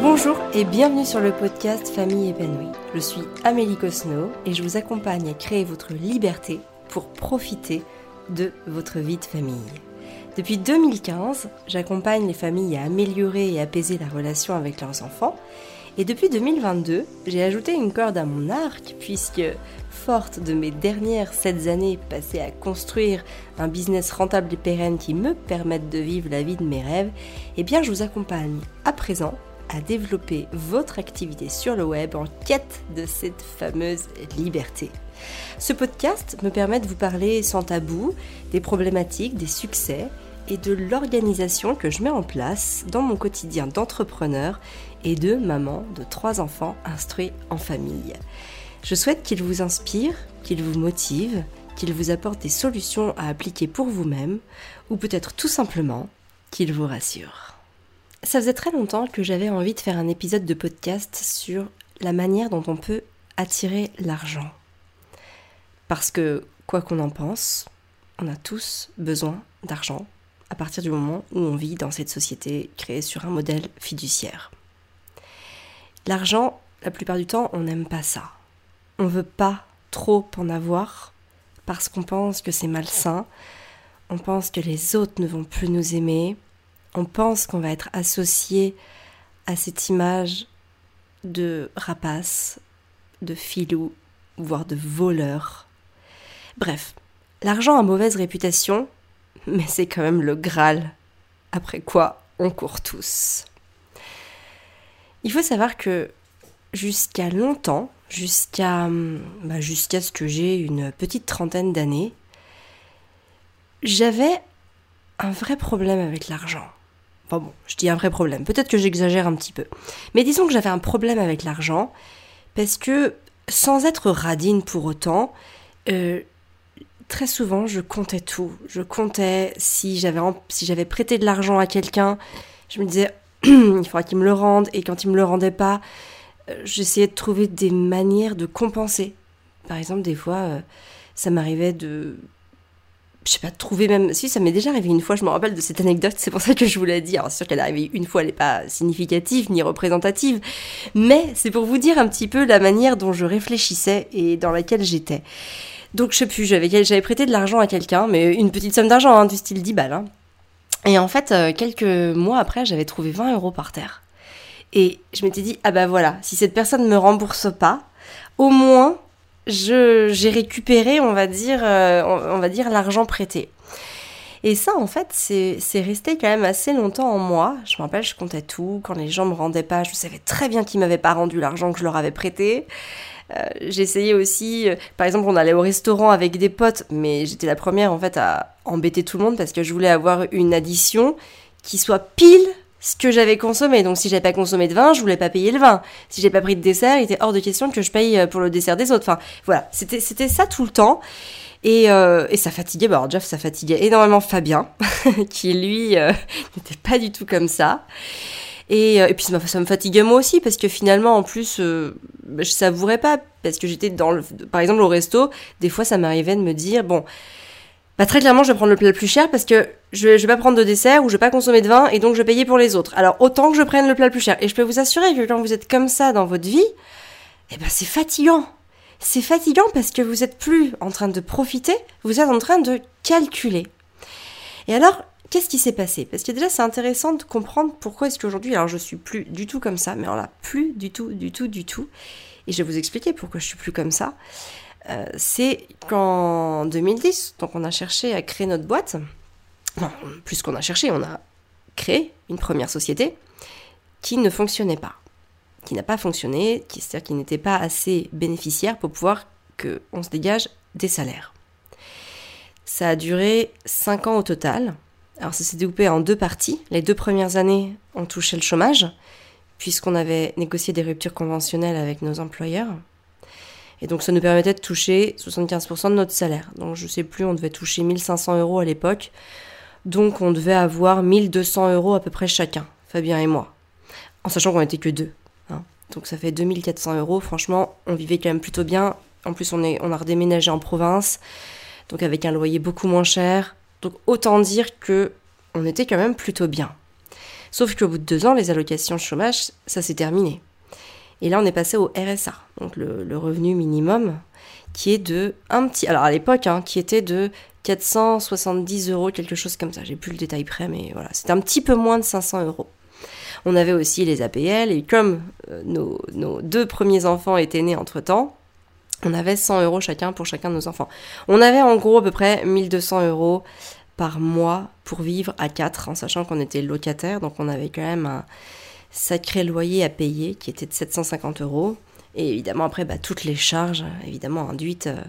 Bonjour et bienvenue sur le podcast Famille épanouie. Je suis Amélie Cosno et je vous accompagne à créer votre liberté pour profiter de votre vie de famille. Depuis 2015, j'accompagne les familles à améliorer et apaiser la relation avec leurs enfants. Et depuis 2022, j'ai ajouté une corde à mon arc puisque, forte de mes dernières 7 années passées à construire un business rentable et pérenne qui me permette de vivre la vie de mes rêves, eh bien je vous accompagne à présent à développer votre activité sur le web en quête de cette fameuse liberté. Ce podcast me permet de vous parler sans tabou des problématiques, des succès et de l'organisation que je mets en place dans mon quotidien d'entrepreneur et de maman de trois enfants instruits en famille. Je souhaite qu'il vous inspire, qu'il vous motive, qu'il vous apporte des solutions à appliquer pour vous-même ou peut-être tout simplement qu'il vous rassure. Ça faisait très longtemps que j'avais envie de faire un épisode de podcast sur la manière dont on peut attirer l'argent. Parce que, quoi qu'on en pense, on a tous besoin d'argent à partir du moment où on vit dans cette société créée sur un modèle fiduciaire. L'argent, la plupart du temps, on n'aime pas ça. On veut pas trop en avoir parce qu'on pense que c'est malsain, on pense que les autres ne vont plus nous aimer, on pense qu'on va être associé à cette image de rapace, de filou, voire de voleur. Bref, l'argent a mauvaise réputation, mais c'est quand même le Graal, après quoi on court tous. Il faut savoir que jusqu'à longtemps, jusqu'à bah jusqu'à ce que j'ai une petite trentaine d'années, j'avais un vrai problème avec l'argent. Enfin bon, je dis un vrai problème. Peut-être que j'exagère un petit peu. Mais disons que j'avais un problème avec l'argent parce que, sans être radine pour autant, euh, très souvent je comptais tout. Je comptais si j'avais prêté de l'argent à quelqu'un, je me disais il faudra qu'il me le rende et quand il me le rendait pas, euh, j'essayais de trouver des manières de compenser. Par exemple, des fois, euh, ça m'arrivait de je sais pas, trouver même. Si, ça m'est déjà arrivé une fois, je me rappelle de cette anecdote, c'est pour ça que je vous l'ai dit. Alors, c'est sûr qu'elle est arrivée une fois, elle n'est pas significative ni représentative, mais c'est pour vous dire un petit peu la manière dont je réfléchissais et dans laquelle j'étais. Donc, je sais plus, j'avais, j'avais prêté de l'argent à quelqu'un, mais une petite somme d'argent, hein, du style 10 balles. Hein. Et en fait, euh, quelques mois après, j'avais trouvé 20 euros par terre. Et je m'étais dit, ah bah voilà, si cette personne ne me rembourse pas, au moins j'ai récupéré, on va dire, euh, on, va dire l'argent prêté. Et ça, en fait, c'est resté quand même assez longtemps en moi. Je me rappelle, je comptais tout. Quand les gens me rendaient pas, je savais très bien qu'ils m'avaient pas rendu l'argent que je leur avais prêté. Euh, j'essayais aussi, euh, par exemple, on allait au restaurant avec des potes, mais j'étais la première en fait à embêter tout le monde parce que je voulais avoir une addition qui soit pile ce que j'avais consommé. Donc si j'avais pas consommé de vin, je voulais pas payer le vin. Si j'ai pas pris de dessert, il était hors de question que je paye euh, pour le dessert des autres. Enfin voilà, c'était c'était ça tout le temps. Et, euh, et ça fatiguait, bah alors Jeff, ça fatiguait énormément Fabien, qui lui euh, n'était pas du tout comme ça. Et, et puis ça me fatiguait moi aussi, parce que finalement, en plus, bah, je savourais pas, parce que j'étais dans le... Par exemple, au resto, des fois, ça m'arrivait de me dire, bon, bah très clairement, je vais prendre le plat le plus cher parce que je, je vais pas prendre de dessert ou je vais pas consommer de vin et donc je vais payer pour les autres. Alors autant que je prenne le plat le plus cher. Et je peux vous assurer que quand vous êtes comme ça dans votre vie, eh ben c'est fatigant. C'est fatigant parce que vous êtes plus en train de profiter, vous êtes en train de calculer. Et alors, qu'est-ce qui s'est passé? Parce que déjà, c'est intéressant de comprendre pourquoi est-ce qu'aujourd'hui, alors je suis plus du tout comme ça, mais alors là, plus du tout, du tout, du tout. Et je vais vous expliquer pourquoi je suis plus comme ça. Euh, c'est qu'en 2010, donc on a cherché à créer notre boîte. Plus qu'on a cherché, on a créé une première société qui ne fonctionnait pas, qui n'a pas fonctionné, c'est-à-dire qui n'était pas assez bénéficiaire pour pouvoir qu'on se dégage des salaires. Ça a duré 5 ans au total. Alors ça s'est découpé en deux parties. Les deux premières années, on touchait le chômage, puisqu'on avait négocié des ruptures conventionnelles avec nos employeurs. Et donc ça nous permettait de toucher 75% de notre salaire. Donc je sais plus, on devait toucher 1500 euros à l'époque. Donc on devait avoir 1200 euros à peu près chacun, Fabien et moi. En sachant qu'on n'était que deux. Hein. Donc ça fait 2400 euros. Franchement, on vivait quand même plutôt bien. En plus, on, est, on a redéménagé en province. Donc avec un loyer beaucoup moins cher. Donc autant dire que on était quand même plutôt bien. Sauf qu'au bout de deux ans, les allocations chômage, ça s'est terminé. Et là, on est passé au RSA, donc le, revenu minimum, qui est de un petit. Alors à l'époque, hein, qui était de 470 euros, quelque chose comme ça. J'ai plus le détail près, mais voilà, c'était un petit peu moins de 500 euros. On avait aussi les APL, et comme euh, nos, nos, deux premiers enfants étaient nés entre temps, on avait 100 euros chacun pour chacun de nos enfants. On avait en gros à peu près 1200 euros par mois pour vivre à 4, en sachant qu'on était locataire, donc on avait quand même un sacré loyer à payer qui était de 750 euros. Et évidemment, après, bah, toutes les charges, évidemment, induites euh,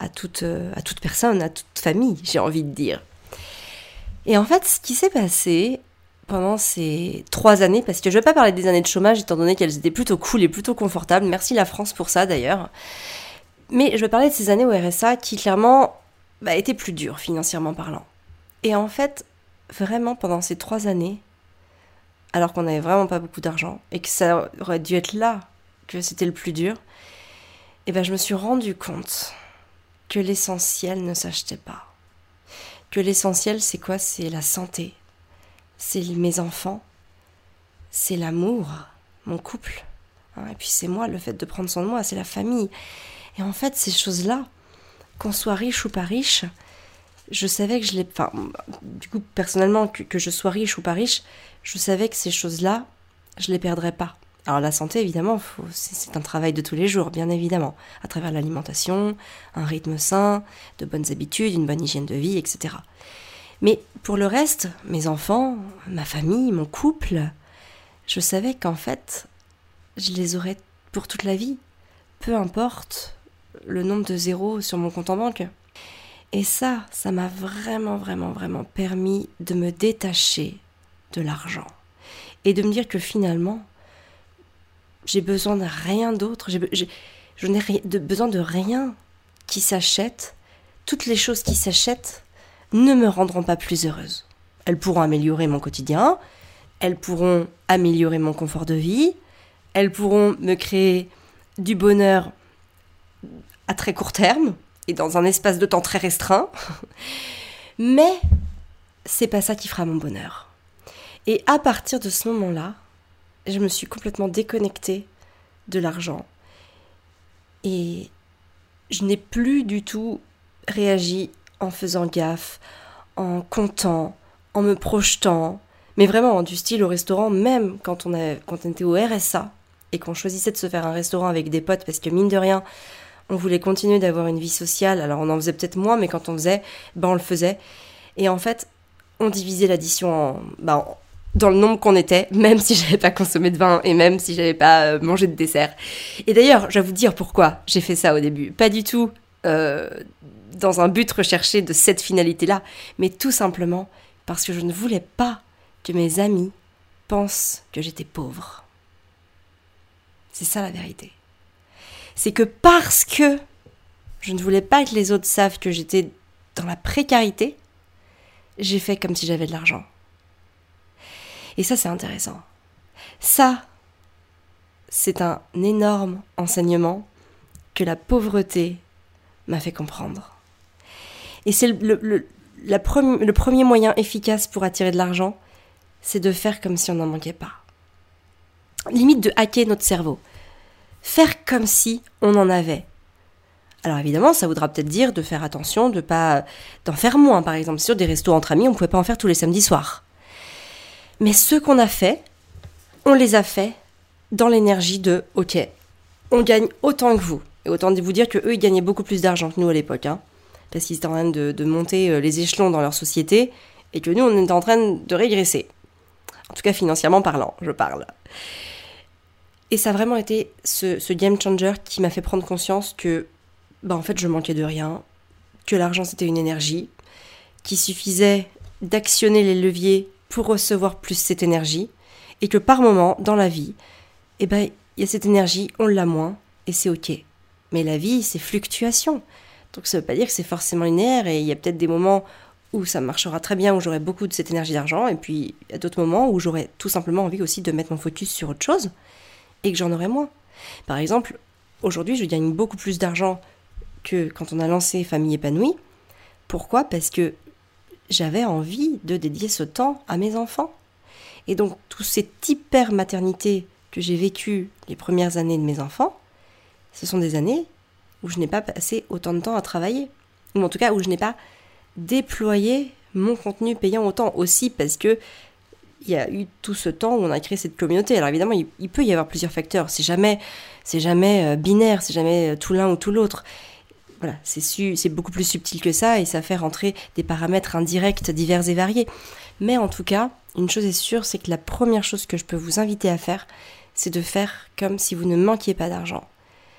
à, toute, euh, à toute personne, à toute famille, j'ai envie de dire. Et en fait, ce qui s'est passé pendant ces trois années, parce que je ne vais pas parler des années de chômage, étant donné qu'elles étaient plutôt cool et plutôt confortables. Merci la France pour ça, d'ailleurs. Mais je vais parler de ces années au RSA qui, clairement, bah, été plus dur financièrement parlant. Et en fait, vraiment pendant ces trois années, alors qu'on n'avait vraiment pas beaucoup d'argent et que ça aurait dû être là que c'était le plus dur, et eh ben je me suis rendu compte que l'essentiel ne s'achetait pas. Que l'essentiel c'est quoi? C'est la santé, c'est mes enfants, c'est l'amour, mon couple, hein, et puis c'est moi, le fait de prendre soin de moi, c'est la famille. Et en fait, ces choses-là, qu'on soit riche ou pas riche, je savais que je l'ai. Enfin, du coup, personnellement, que, je sois riche ou pas riche, je savais que ces choses-là, je les perdrais pas. Alors la santé, évidemment, c'est un travail de tous les jours, bien évidemment, à travers l'alimentation, un rythme sain, de bonnes habitudes, une bonne hygiène de vie, etc. Mais pour le reste, mes enfants, ma famille, mon couple, je savais qu'en fait, je les aurais pour toute la vie, peu importe le nombre de zéros sur mon compte en banque. Et ça, ça m'a vraiment, vraiment, vraiment permis de me détacher de l'argent. Et de me dire que finalement, j'ai besoin de rien d'autre. Je n'ai besoin de rien qui s'achète. Toutes les choses qui s'achètent ne me rendront pas plus heureuse. Elles pourront améliorer mon quotidien, elles pourront améliorer mon confort de vie, elles pourront me créer du bonheur à très court terme et dans un espace de temps très restreint. Mais c'est pas ça qui fera mon bonheur. Et à partir de ce moment-là, je me suis complètement déconnectée de l'argent. Et je n'ai plus du tout réagi en faisant gaffe, en comptant, en me projetant, mais vraiment du style au restaurant, même quand on, quand on était au RSA et qu'on choisissait de se faire un restaurant avec des potes, parce que mine de rien, on voulait continuer d'avoir une vie sociale. Alors on en faisait peut-être moins, mais quand on faisait, ben on le faisait. Et en fait, on divisait l'addition ben, dans le nombre qu'on était, même si j'avais pas consommé de vin et même si j'avais pas euh, mangé de dessert. Et d'ailleurs, je vais vous dire pourquoi j'ai fait ça au début. Pas du tout euh, dans un but recherché de cette finalité-là, mais tout simplement parce que je ne voulais pas que mes amis pensent que j'étais pauvre. C'est ça la vérité c'est que parce que je ne voulais pas que les autres savent que j'étais dans la précarité, j'ai fait comme si j'avais de l'argent. Et ça, c'est intéressant. Ça, c'est un énorme enseignement que la pauvreté m'a fait comprendre. Et c'est le, le, le, premier moyen efficace pour attirer de l'argent, c'est de faire comme si on n'en manquait pas. Limite de hacker notre cerveau faire comme si on en avait. Alors évidemment, ça voudra peut-être dire de faire attention, de pas d'en faire moins. Par exemple, sur des restos entre amis, on ne pouvait pas en faire tous les samedis soirs. Mais ce qu'on a fait, on les a fait dans l'énergie de OK, on gagne autant que vous. Et autant vous dire que eux, ils gagnaient beaucoup plus d'argent que nous à l'époque, hein, parce qu'ils étaient en train de, de, monter euh, les échelons dans leur société, et que nous, on était en train de régresser. En tout cas, financièrement parlant, je parle. Et ça a vraiment été ce, game changer qui m'a fait prendre conscience que, bah en fait, je manquais de rien, que l'argent c'était une énergie, qu'il suffisait d'actionner les leviers pour recevoir plus cette énergie, et que par moment, dans la vie, eh ben, il y a cette énergie, on l'a moins, et c'est ok. Mais la vie, c'est fluctuation. Donc ça veut pas dire que c'est forcément linéaire, et il y a peut-être des moments où ça marchera très bien, où j'aurai beaucoup de cette énergie d'argent, et puis a d'autres moments où j'aurai tout simplement envie aussi de mettre mon focus sur autre chose que j'en aurai moins. Par exemple, aujourd'hui, je gagne beaucoup plus d'argent que quand on a lancé Famille épanouie. Pourquoi? Parce que j'avais envie de dédier ce temps à mes enfants. Et donc, tout cette hyper maternité que j'ai vécu les premières années de mes enfants, ce sont des années où je n'ai pas passé autant de temps à travailler. Ou en tout cas, où je n'ai pas déployé mon contenu payant autant aussi parce que il y a eu tout ce temps où on a créé cette communauté. Alors évidemment, il, peut y avoir plusieurs facteurs. C'est jamais, c'est jamais euh, binaire, c'est jamais euh, tout l'un ou tout l'autre. Voilà, c'est beaucoup plus subtil que ça et ça fait rentrer des paramètres indirects divers et variés. Mais en tout cas, une chose est sûre, c'est que la première chose que je peux vous inviter à faire, c'est de faire comme si vous ne manquiez pas d'argent.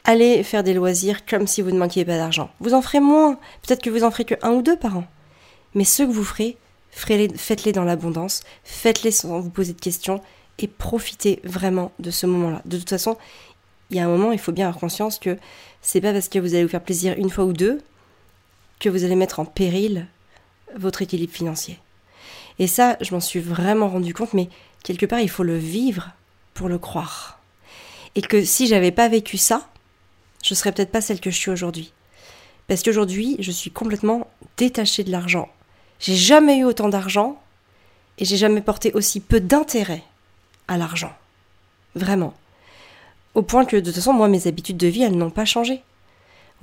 Allez faire des loisirs comme si vous ne manquiez pas d'argent. Vous en ferez moins, peut-être que vous en ferez que un ou deux par an. Mais ce que vous ferez, faites-les dans l'abondance, faites-les sans vous poser de questions et profitez vraiment de ce moment-là. De toute façon, il y a un moment, il faut bien avoir conscience que c'est pas parce que vous allez vous faire plaisir une fois ou deux que vous allez mettre en péril votre équilibre financier. Et ça, je m'en suis vraiment rendu compte, mais quelque part, il faut le vivre pour le croire. Et que si j'avais pas vécu ça, je serais peut-être pas celle que je suis aujourd'hui. Parce qu'aujourd'hui, je suis complètement détachée de l'argent. J'ai jamais eu autant d'argent et j'ai jamais porté aussi peu d'intérêt à l'argent. Vraiment. Au point que de toute façon, moi, mes habitudes de vie, elles n'ont pas changé.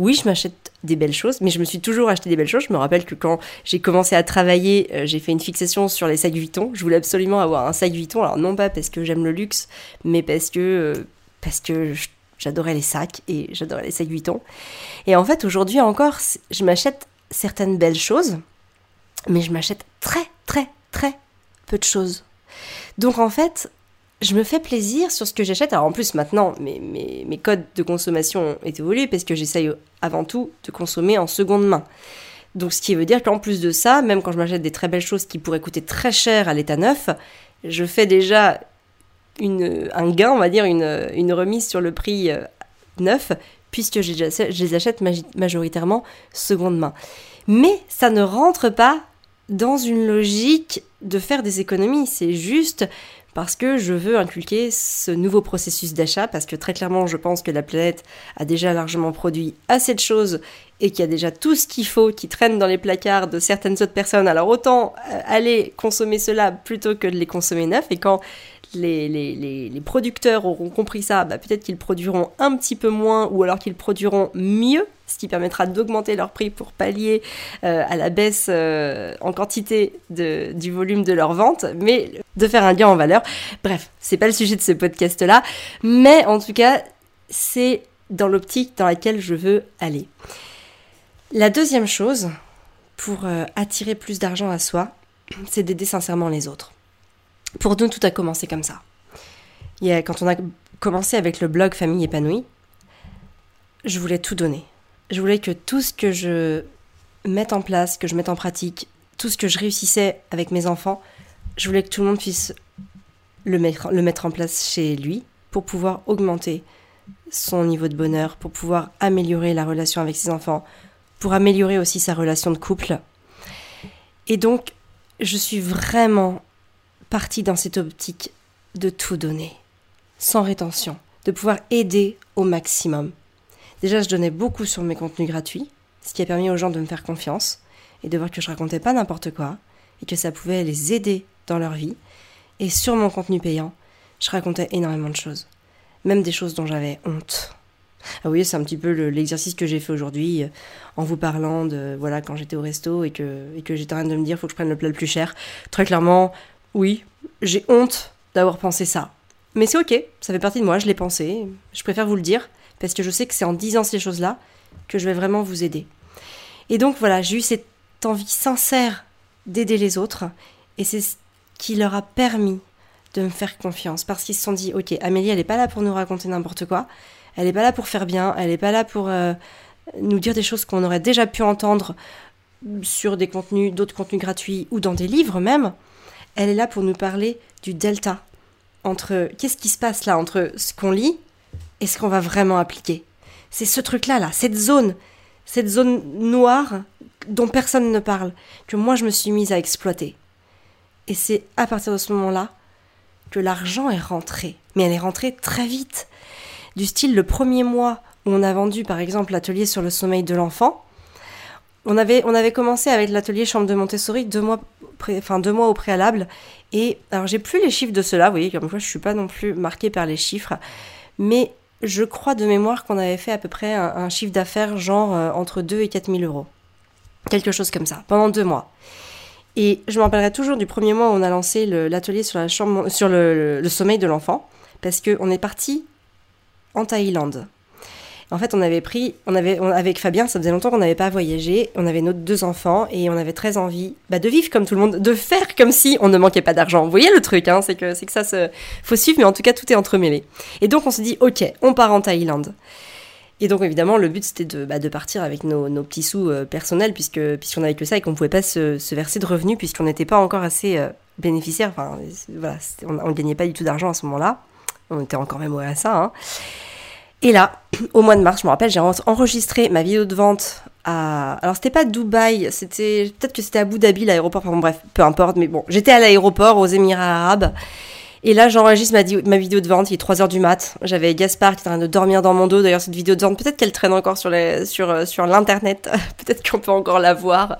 Oui, je m'achète des belles choses, mais je me suis toujours acheté des belles choses. Je me rappelle que quand j'ai commencé à travailler, euh, j'ai fait une fixation sur les sacs Vuitton. Je voulais absolument avoir un sac Vuitton. Alors non pas parce que j'aime le luxe, mais parce que euh, parce que j'adorais les sacs et j'adorais les sacs Vuitton. Et en fait, aujourd'hui encore, je m'achète certaines belles choses, mais je m'achète très très très peu de choses. Donc en fait, je me fais plaisir sur ce que j'achète. Alors en plus maintenant, mes, mes, codes de consommation ont évolué parce que j'essaye avant tout de consommer en seconde main. Donc ce qui veut dire qu'en plus de ça, même quand je m'achète des très belles choses qui pourraient coûter très cher à l'état neuf, je fais déjà une, un gain, on va dire, une, une remise sur le prix euh, neuf, puisque je les achète majoritairement seconde main. Mais ça ne rentre pas dans une logique de faire des économies, c'est juste parce que je veux inculquer ce nouveau processus d'achat, parce que très clairement, je pense que la planète a déjà largement produit assez de choses et qu'il y a déjà tout ce qu'il faut qui traîne dans les placards de certaines autres personnes. Alors autant euh, aller consommer cela plutôt que de les consommer neufs. Et quand les, producteurs auront compris ça, bah, peut-être qu'ils produiront un petit peu moins ou alors qu'ils produiront mieux, ce qui permettra d'augmenter leur prix pour pallier euh, à la baisse euh, en quantité du volume de leur vente, mais de faire un gain en valeur. Bref, c'est pas le sujet de ce podcast-là, mais en tout cas, c'est dans l'optique dans laquelle je veux aller. La deuxième chose, pour euh, attirer plus d'argent à soi, c'est d'aider sincèrement les autres. Pour nous, tout a commencé comme ça. Quand on a commencé avec le blog Famille épanouie, je voulais tout donner. Je voulais que tout ce que je mette en place, que je mette en pratique, tout ce que je réussissais avec mes enfants, je voulais que tout le monde puisse le mettre, en place chez lui pour pouvoir augmenter son niveau de bonheur, pour pouvoir améliorer la relation avec ses enfants, pour améliorer aussi sa relation de couple. Et donc, je suis vraiment partie dans cette optique de tout donner, sans rétention, de pouvoir aider au maximum. Déjà, je donnais beaucoup sur mes contenus gratuits, ce qui a permis aux gens de me faire confiance et de voir que je racontais pas n'importe quoi et que ça pouvait les aider dans leur vie. Et sur mon contenu payant, je racontais énormément de choses, même des choses dont j'avais honte. Ah oui, c'est un petit peu l'exercice que j'ai fait aujourd'hui euh, en vous parlant de voilà quand j'étais au resto et que, et que j'étais en train de me dire faut que je prenne le plat le plus cher. Très clairement, oui, j'ai honte d'avoir pensé ça. Mais c'est ok, ça fait partie de moi, je l'ai pensé. Je préfère vous le dire, parce que je sais que c'est en disant ces choses-là que je vais vraiment vous aider. Et donc voilà, j'ai eu cette envie sincère d'aider les autres, et c'est ce qui leur a permis de me faire confiance, parce qu'ils se sont dit, ok, Amélie, elle n'est pas là pour nous raconter n'importe quoi, elle n'est pas là pour faire bien, elle n'est pas là pour euh, nous dire des choses qu'on aurait déjà pu entendre sur des contenus, d'autres contenus gratuits ou dans des livres même elle est là pour nous parler du delta entre qu'est-ce qui se passe là entre ce qu'on lit et ce qu'on va vraiment appliquer. C'est ce truc-là, là, cette zone, cette zone noire dont personne ne parle, que moi je me suis mise à exploiter. Et c'est à partir de ce moment-là que l'argent est rentré. Mais elle est rentrée très vite. Du style, le premier mois où on a vendu par exemple l'atelier sur le sommeil de l'enfant, on avait, on avait commencé avec l'atelier chambre de Montessori deux mois, enfin, deux mois au préalable. Et alors, j'ai plus les chiffres de cela, vous voyez, comme quoi je suis pas non plus marquée par les chiffres. Mais je crois de mémoire qu'on avait fait à peu près un, chiffre d'affaires genre euh, entre 2 et 4 000 euros. Quelque chose comme ça, pendant deux mois. Et je me rappellerai toujours du premier mois où on a lancé l'atelier sur, la chambre, sur le, le sommeil de l'enfant, parce qu'on est parti en Thaïlande. En fait, on avait pris, on avait, avec Fabien, ça faisait longtemps qu'on n'avait pas voyagé, on avait nos deux enfants et on avait très envie bah, de vivre comme tout le monde, de faire comme si on ne manquait pas d'argent. Vous voyez le truc, hein, c'est que, c'est que ça se, faut suivre, mais en tout cas tout est entremêlé. Et donc on s'est dit, ok, on part en Thaïlande. Et donc évidemment, le but c'était de, bah, de partir avec nos, nos petits sous euh, personnels puisque puisqu'on avait que ça et qu'on ne pouvait pas se, se, verser de revenus puisqu'on n'était pas encore assez euh, bénéficiaire. Enfin, voilà, on ne gagnait pas du tout d'argent à ce moment-là. On était encore même au RSA. Hein. Et là, au mois de mars, je me rappelle, j'ai enregistré ma vidéo de vente à... Alors c'était pas Dubaï, c'était peut-être que c'était Abu Dhabi, l'aéroport, enfin bref, peu importe, mais bon, j'étais à l'aéroport aux Émirats arabes. Et là, j'enregistre ma, vidéo de vente, il est 3h du mat. J'avais Gaspard qui est en train de dormir dans mon dos. D'ailleurs, cette vidéo de vente, peut-être qu'elle traîne encore sur, euh, l'internet. peut-être qu'on peut encore la voir.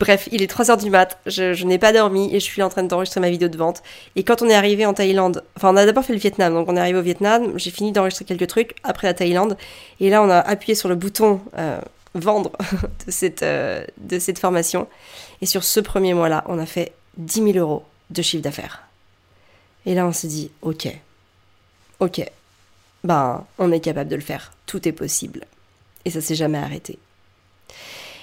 Bref, il est 3h du mat. Je, je n'ai pas dormi et je suis en train d'enregistrer ma vidéo de vente. Et quand on est arrivé en Thaïlande, enfin, on a d'abord fait le Vietnam. Donc, on est arrivé au Vietnam. J'ai fini d'enregistrer quelques trucs après la Thaïlande. Et là, on a appuyé sur le bouton euh, vendre de cette, euh, de cette formation. Et sur ce premier mois-là, on a fait 10 000 euros de chiffre d'affaires. Et là, on s'est dit, ok, ok, ben, on est capable de le faire, tout est possible. Et ça s'est jamais arrêté.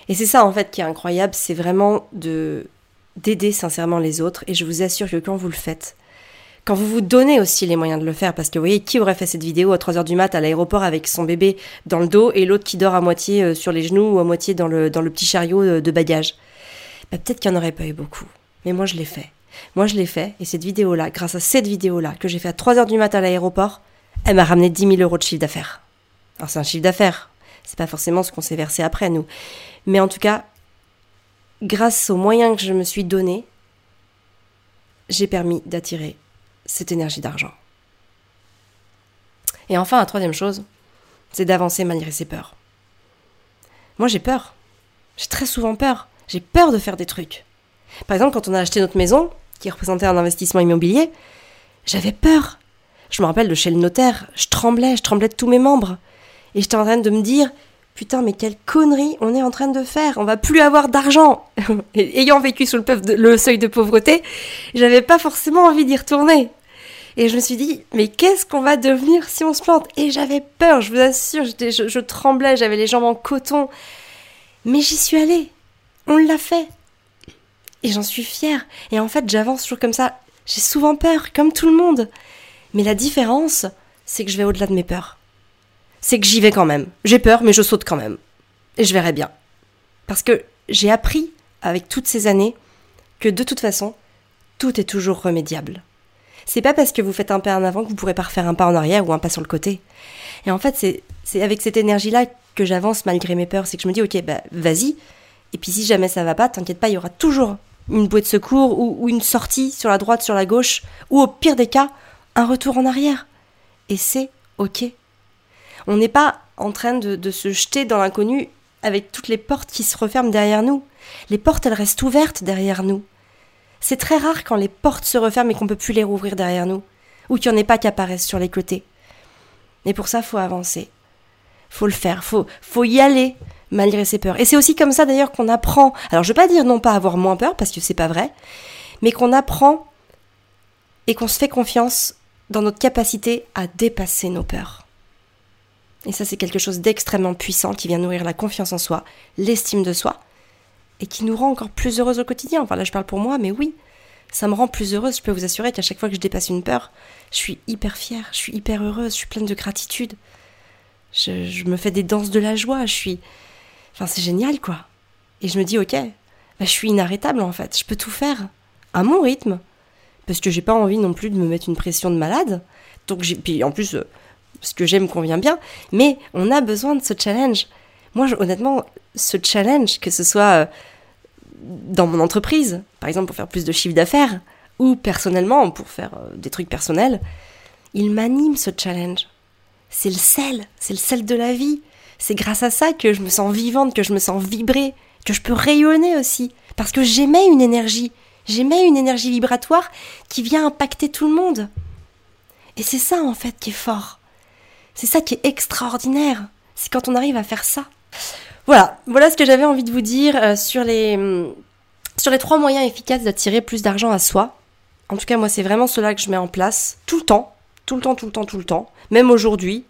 Et c'est ça, en fait, qui est incroyable, c'est vraiment de d'aider sincèrement les autres. Et je vous assure que quand vous le faites, quand vous vous donnez aussi les moyens de le faire, parce que vous voyez, qui aurait fait cette vidéo à 3h du mat à l'aéroport avec son bébé dans le dos et l'autre qui dort à moitié euh, sur les genoux ou à moitié dans le, dans le petit chariot euh, de bagages? Ben, Peut-être qu'il n'y en aurait pas eu beaucoup. Mais moi, je l'ai fait. Moi, je l'ai fait, et cette vidéo-là, grâce à cette vidéo-là, que j'ai fait à 3h du matin à l'aéroport, elle m'a ramené 10 000 euros de chiffre d'affaires. Alors, c'est un chiffre d'affaires. C'est pas forcément ce qu'on s'est versé après, nous. Mais en tout cas, grâce aux moyens que je me suis donné, j'ai permis d'attirer cette énergie d'argent. Et enfin, la troisième chose, c'est d'avancer malgré ses peurs. Moi, j'ai peur. J'ai très souvent peur. J'ai peur de faire des trucs. Par exemple, quand on a acheté notre maison, qui représentait un investissement immobilier, j'avais peur. Je me rappelle de chez le notaire, je tremblais, je tremblais de tous mes membres. Et j'étais en train de me dire, putain, mais quelle connerie on est en train de faire, on va plus avoir d'argent. Ayant vécu sous le, seuil de pauvreté, j'avais pas forcément envie d'y retourner. Et je me suis dit, mais qu'est-ce qu'on va devenir si on se plante? Et j'avais peur, je vous assure, je, je tremblais, j'avais les jambes en coton. Mais j'y suis allée. On l'a fait. Et j'en suis fière. Et en fait, j'avance toujours comme ça. J'ai souvent peur, comme tout le monde. Mais la différence, c'est que je vais au-delà de mes peurs. C'est que j'y vais quand même. J'ai peur, mais je saute quand même. Et je verrai bien. Parce que j'ai appris, avec toutes ces années, que de toute façon, tout est toujours remédiable. C'est pas parce que vous faites un pas en avant que vous pourrez pas refaire un pas en arrière ou un pas sur le côté. Et en fait, c'est avec cette énergie-là que j'avance malgré mes peurs. C'est que je me dis, ok, bah vas-y. Et puis si jamais ça va pas, t'inquiète pas, il y aura toujours une bouée de secours ou, une sortie sur la droite, sur la gauche, ou au pire des cas, un retour en arrière. Et c'est ok. On n'est pas en train de, se jeter dans l'inconnu avec toutes les portes qui se referment derrière nous. Les portes, elles restent ouvertes derrière nous. C'est très rare quand les portes se referment et qu'on ne peut plus les rouvrir derrière nous, ou qu'il n'y en ait pas qui apparaissent sur les côtés. Et pour ça, faut avancer. Faut le faire, faut, faut y aller, malgré ses peurs. Et c'est aussi comme ça d'ailleurs qu'on apprend. Alors je veux pas dire non pas avoir moins peur parce que c'est pas vrai, mais qu'on apprend et qu'on se fait confiance dans notre capacité à dépasser nos peurs. Et ça c'est quelque chose d'extrêmement puissant qui vient nourrir la confiance en soi, l'estime de soi et qui nous rend encore plus heureuse au quotidien. Enfin là je parle pour moi, mais oui, ça me rend plus heureuse. Je peux vous assurer qu'à chaque fois que je dépasse une peur, je suis hyper fière, je suis hyper heureuse, je suis pleine de gratitude. Je me fais des danses de la joie, je suis, Enfin, c'est génial, quoi. Et je me dis, ok, bah, je suis inarrêtable en fait. Je peux tout faire à mon rythme. Parce que j'ai pas envie non plus de me mettre une pression de malade. Donc, puis en plus, euh, ce que j'aime convient bien. Mais on a besoin de ce challenge. Moi, honnêtement, ce challenge, que ce soit euh, dans mon entreprise, par exemple pour faire plus de chiffre d'affaires, ou personnellement pour faire euh, des trucs personnels, il m'anime ce challenge. C'est le sel, c'est le sel de la vie. C'est grâce à ça que je me sens vivante, que je me sens vibrer, que je peux rayonner aussi, parce que j'émets une énergie, j'émets une énergie vibratoire qui vient impacter tout le monde. Et c'est ça en fait qui est fort. C'est ça qui est extraordinaire. C'est quand on arrive à faire ça. Voilà, voilà ce que j'avais envie de vous dire euh, sur les hum, sur les trois moyens efficaces d'attirer plus d'argent à soi. En tout cas, moi, c'est vraiment cela que je mets en place tout le temps, tout le temps, tout le temps, tout le temps, même aujourd'hui.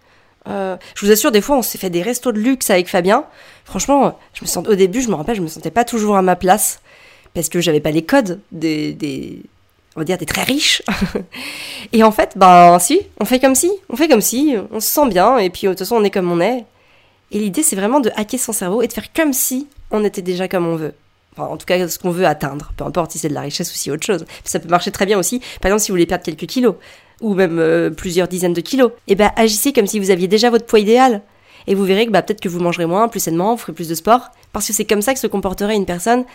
Euh, je vous assure, des fois, on s'est fait des restos de luxe avec Fabien. Franchement, je me au début, je me rappelle, je me sentais pas toujours à ma place parce que j'avais pas les codes des, des, on va dire des très riches. et en fait, ben si, on fait comme si, on fait comme si, on se sent bien et puis de toute façon, on est comme on est. Et l'idée, c'est vraiment de hacker son cerveau et de faire comme si on était déjà comme on veut. Enfin, en tout cas, ce qu'on veut atteindre, peu importe si c'est de la richesse ou si autre chose. Ça peut marcher très bien aussi. Par exemple, si vous voulez perdre quelques kilos ou même euh, plusieurs dizaines de kilos, et eh ben agissez comme si vous aviez déjà votre poids idéal. Et vous verrez que bah, peut-être que vous mangerez moins, plus sainement, vous ferez plus de sport, parce que c'est comme ça que se comporterait une personne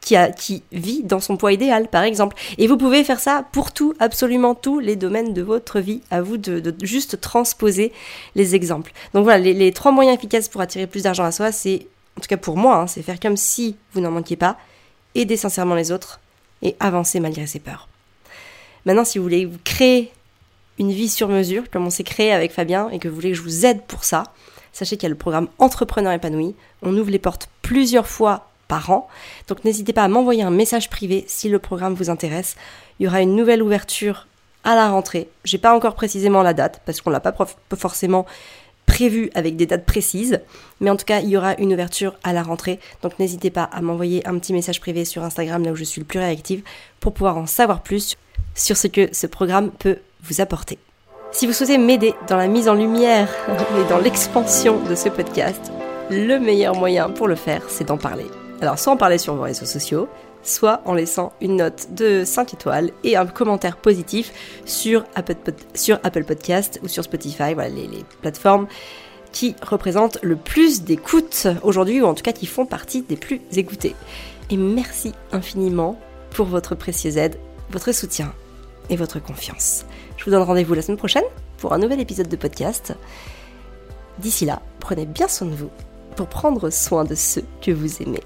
qui, a, qui vit dans son poids idéal, par exemple. Et vous pouvez faire ça pour tout, absolument tous les domaines de votre vie. À vous de, juste transposer les exemples. Donc voilà, les, trois moyens efficaces pour attirer plus d'argent à soi, c'est, en tout cas pour moi, hein, c'est faire comme si vous n'en manquiez pas, aider sincèrement les autres et avancer malgré ses peurs. Maintenant, si vous voulez vous créer une vie sur mesure, comme on s'est créé avec Fabien, et que vous voulez que je vous aide pour ça, sachez qu'il y a le programme Entrepreneur épanoui. On ouvre les portes plusieurs fois par an. Donc n'hésitez pas à m'envoyer un message privé si le programme vous intéresse. Il y aura une nouvelle ouverture à la rentrée. J'ai pas encore précisément la date parce qu'on l'a pas forcément prévu avec des dates précises, mais en tout cas, il y aura une ouverture à la rentrée. Donc n'hésitez pas à m'envoyer un petit message privé sur Instagram là où je suis le plus réactive pour pouvoir en savoir plus sur ce que ce programme peut vous apporter. Si vous souhaitez m'aider dans la mise en lumière et dans l'expansion de ce podcast, le meilleur moyen pour le faire, c'est d'en parler. Alors, soit en parler sur vos réseaux sociaux, soit en laissant une note de 5 étoiles et un commentaire positif sur Apple, sur Podcast ou sur Spotify, voilà les, les plateformes qui représentent le plus d'écoutes aujourd'hui, ou en tout cas qui font partie des plus écoutées. Et merci infiniment pour votre précieuse aide, votre soutien et votre confiance. Je vous donne rendez-vous la semaine prochaine pour un nouvel épisode de podcast. D'ici là, prenez bien soin de vous pour prendre soin de ceux que vous aimez.